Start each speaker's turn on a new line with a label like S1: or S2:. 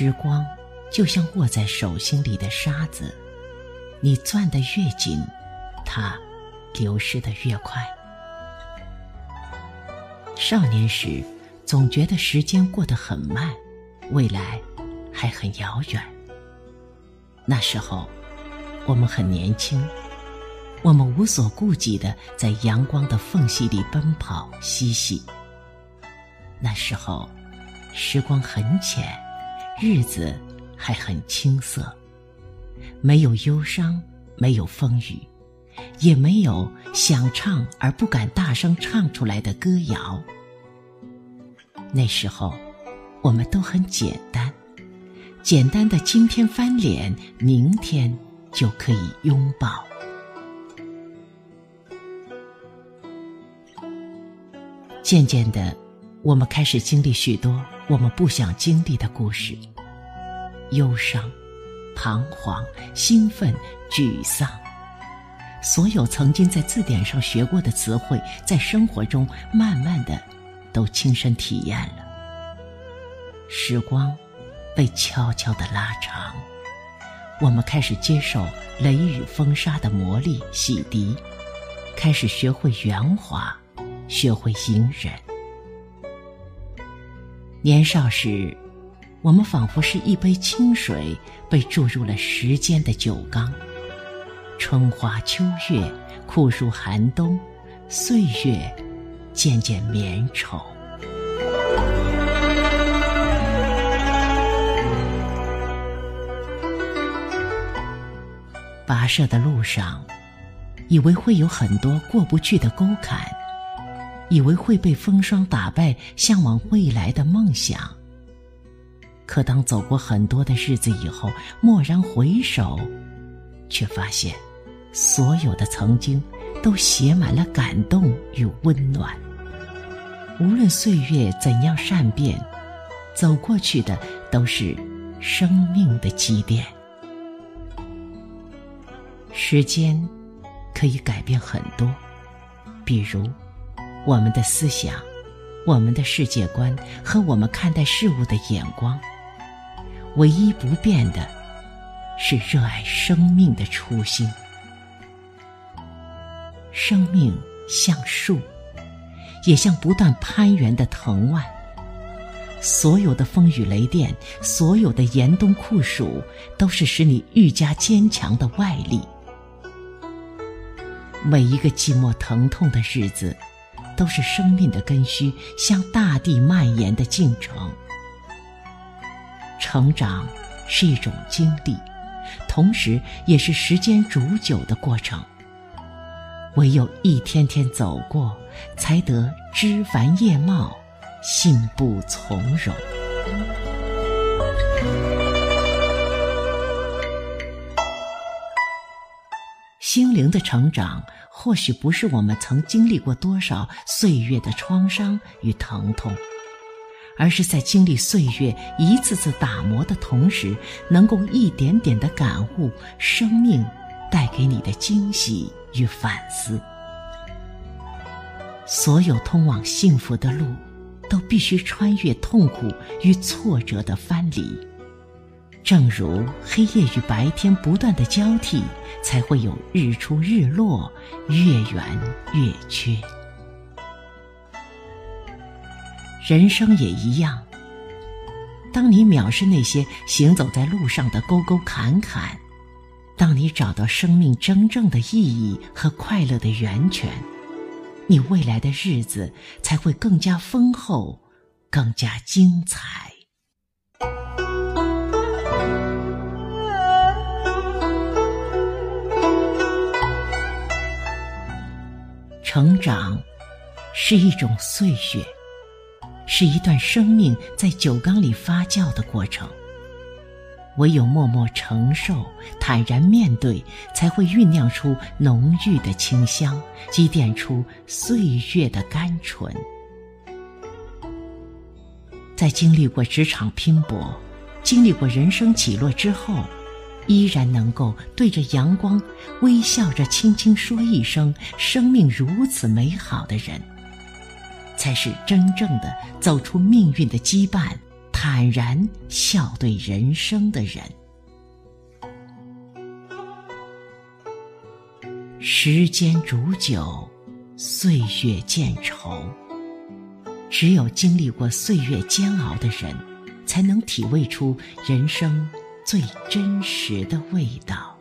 S1: 时光就像握在手心里的沙子，你攥得越紧，它流失得越快。少年时，总觉得时间过得很慢，未来还很遥远。那时候，我们很年轻，我们无所顾忌的在阳光的缝隙里奔跑嬉戏。那时候，时光很浅，日子还很青涩，没有忧伤，没有风雨，也没有想唱而不敢大声唱出来的歌谣。那时候，我们都很简单，简单的今天翻脸，明天就可以拥抱。渐渐的，我们开始经历许多我们不想经历的故事，忧伤、彷徨、兴奋、沮丧，所有曾经在字典上学过的词汇，在生活中慢慢的。都亲身体验了，时光被悄悄的拉长，我们开始接受雷雨风沙的磨砺洗涤，开始学会圆滑，学会隐忍。年少时，我们仿佛是一杯清水被注入了时间的酒缸，春花秋月，酷暑寒冬，岁月。渐渐绵稠。跋涉的路上，以为会有很多过不去的沟坎，以为会被风霜打败向往未来的梦想。可当走过很多的日子以后，蓦然回首，却发现，所有的曾经，都写满了感动与温暖。无论岁月怎样善变，走过去的都是生命的积淀。时间可以改变很多，比如我们的思想、我们的世界观和我们看待事物的眼光。唯一不变的，是热爱生命的初心。生命像树。也像不断攀援的藤蔓，所有的风雨雷电，所有的严冬酷暑，都是使你愈加坚强的外力。每一个寂寞疼痛的日子，都是生命的根须向大地蔓延的进程。成长是一种经历，同时也是时间煮酒的过程。唯有一天天走过，才得枝繁叶茂，信步从容。心灵的成长，或许不是我们曾经历过多少岁月的创伤与疼痛，而是在经历岁月一次次打磨的同时，能够一点点的感悟生命带给你的惊喜。与反思，所有通往幸福的路，都必须穿越痛苦与挫折的藩篱。正如黑夜与白天不断的交替，才会有日出日落，月圆月缺。人生也一样，当你藐视那些行走在路上的沟沟坎坎。当你找到生命真正的意义和快乐的源泉，你未来的日子才会更加丰厚，更加精彩。成长是一种岁月，是一段生命在酒缸里发酵的过程。唯有默默承受、坦然面对，才会酝酿出浓郁的清香，积淀出岁月的甘醇。在经历过职场拼搏、经历过人生起落之后，依然能够对着阳光微笑着、轻轻说一声“生命如此美好”的人，才是真正的走出命运的羁绊。坦然笑对人生的人。时间煮酒，岁月渐稠。只有经历过岁月煎熬的人，才能体味出人生最真实的味道。